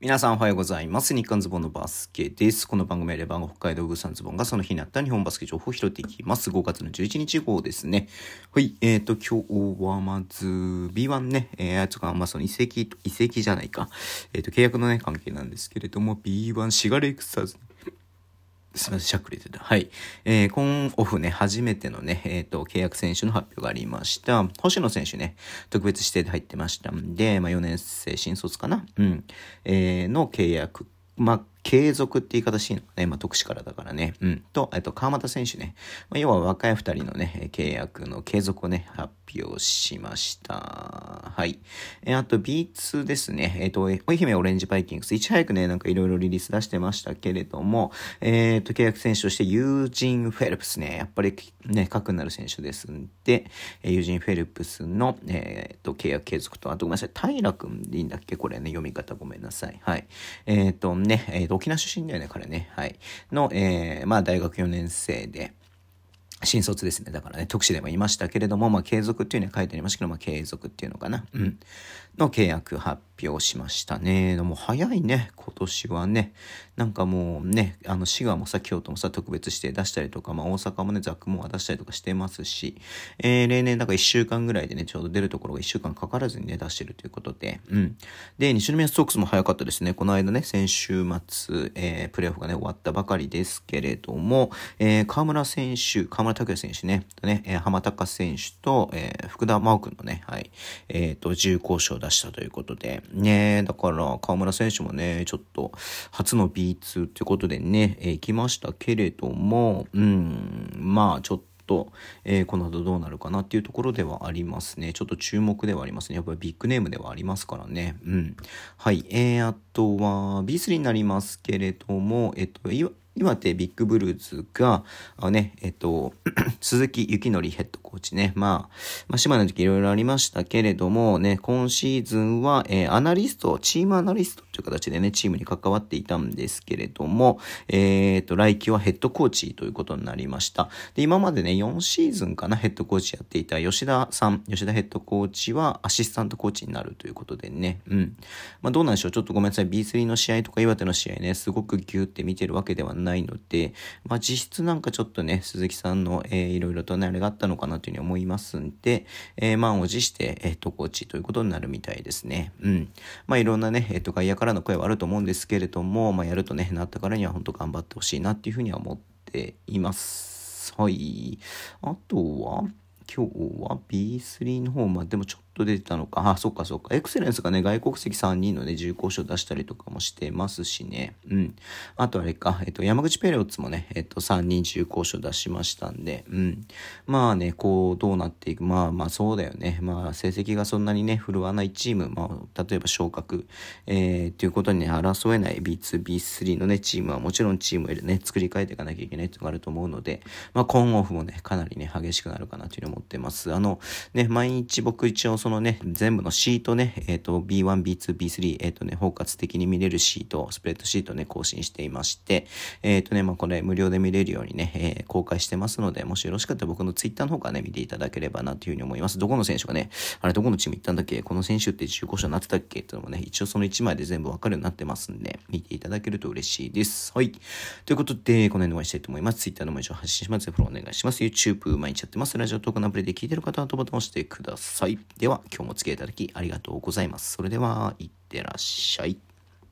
皆さんおはようございます。日刊ズボンのバスケです。この番組はレバンが北海道グーサンズボンがその日になった日本バスケ情報を拾っていきます。5月の11日号ですね。はい。えっ、ー、と、今日はまず B1 ね、えー、つか、まあその遺跡、遺跡じゃないか。えっ、ー、と、契約のね、関係なんですけれども、B1 シガレクサーズすみません、しゃっくり出た。はい。えー、今オフね、初めてのね、えっ、ー、と、契約選手の発表がありました。星野選手ね、特別指定で入ってましたんで、まあ、4年生新卒かな？うん。えー、の契約。まあ、継続って言い方しいのね。まあ、特殊からだからね。うん。と、えっと、川又選手ね。まあ、要は若い二人のね、契約の継続をね、発表しました。はい。えあと B2 ですね。えっ、と、お姫オレンジバイキングス。いち早くね、なんかいろいろリリース出してましたけれども、えっ、と、契約選手としてユージン・フェルプスね。やっぱりね、核になる選手ですんで、ユージン・フェルプスの、えっ、と、契約継続と、あとごめんなさい。平君でいいんだっけ？これね、読み方ごめんなさい。はい。えっ、とね、えっ、と、沖縄出身だよね、彼ね。はい。の、えー、まあ、大学4年生で、新卒ですね。だからね、特殊でも言いましたけれども、まあ、継続っていうのは書いてありましたけど、まあ、継続っていうのかな。うん。の契約発表しましたね。でも早いね、今年はね。なんかもうね、あの、滋賀もさ、京都もさ、特別指定出したりとか、まあ、大阪もね、ザックモア出したりとかしてますし、えー、例年、なんか1週間ぐらいでね、ちょうど出るところが1週間かからずにね、出してるということで、うん。で、西宮ストークスも早かったですね。この間ね、先週末、えー、プレーオフがね、終わったばかりですけれども、えー、河村選手、河村拓也選手ね、とね、えー、浜高選手と、えー、福田真央くんのね、はい、えっ、ー、と、重厚賞を出したということで、ね、だから、河村選手もね、ちょっと、初の B2 っていうことでね、えー、行きましたけれども、うん、まあ、ちょっと、えー、この後どうなるかなっていうところではありますね。ちょっと注目ではありますね。やっぱりビッグネームではありますからね。うん。はい。えー、あとは B3 になりますけれども、えっと、岩手ビッグブルーズが、あね、えっと、鈴木幸則ヘッドコーチね。まあ、まあ、島の時いろいろありましたけれどもね、今シーズンは、えー、アナリスト、チームアナリストという形でね、チームに関わっていたんですけれども、えっ、ー、と、来季はヘッドコーチということになりました。で、今までね、4シーズンかな、ヘッドコーチやっていた吉田さん、吉田ヘッドコーチはアシスタントコーチになるということでね、うん。まあ、どうなんでしょう？ちょっとごめんなさい。B3 の試合とか岩手の試合ね、すごくギューって見てるわけではないので、まあ、実質なんかちょっとね、鈴木さんの、えー、いろいろとね、あれがあったのかなというふうに思いますんで、えー、満を持して、えっ、ー、と、コーチということになるみたいですね。うん。まあ、いろんなね、えっ、ー、と、外野からの声はあると思うんですけれども、まあ、やるとね、なったからには本当頑張ってほしいなっていうふうには思っています。はい。あとは、今日は B3 の方までもちょっとと出てたのか。あ、そっかそっか。エクセレンスがね、外国籍3人のね、重厚賞出したりとかもしてますしね。うん。あとあれか、えっと、山口ペレオッツもね、えっと、3人重厚賞出しましたんで、うん。まあね、こう、どうなっていく。まあまあ、そうだよね。まあ、成績がそんなにね、振るわないチーム、まあ、例えば昇格、えー、っていうことにね、争えない B2、B3 のね、チームはもちろんチームでね、作り変えていかなきゃいけないってのがあると思うので、まあ、今オフもね、かなりね、激しくなるかなというふうに思ってます。あの、ね、毎日僕一応そのね、全部のシートね、えっ、ー、と、B1、B2、B3、えっ、ー、とね、包括的に見れるシート、スプレッドシートね、更新していまして、えっ、ー、とね、まあ、これ無料で見れるようにね、え公開してますので、もしよろしかったら僕のツイッターの方からね、見ていただければなというふうに思います。どこの選手がね、あれどこのチーム行ったんだっけ？この選手って15勝になってたっけ？っていうのもね、一応その1枚で全部わかるようになってますんで、見ていただけると嬉しいです。はい。ということで、この辺で終わりしたいと思います。ツイッターのも一応発信します。フォローお願いします。YouTube 毎日やってます。ラジオトークのアプリで聞いてる方はとボタンを押してください。ではは、今日もお付き合いいただきありがとうございます。それでは、いってらっしゃい。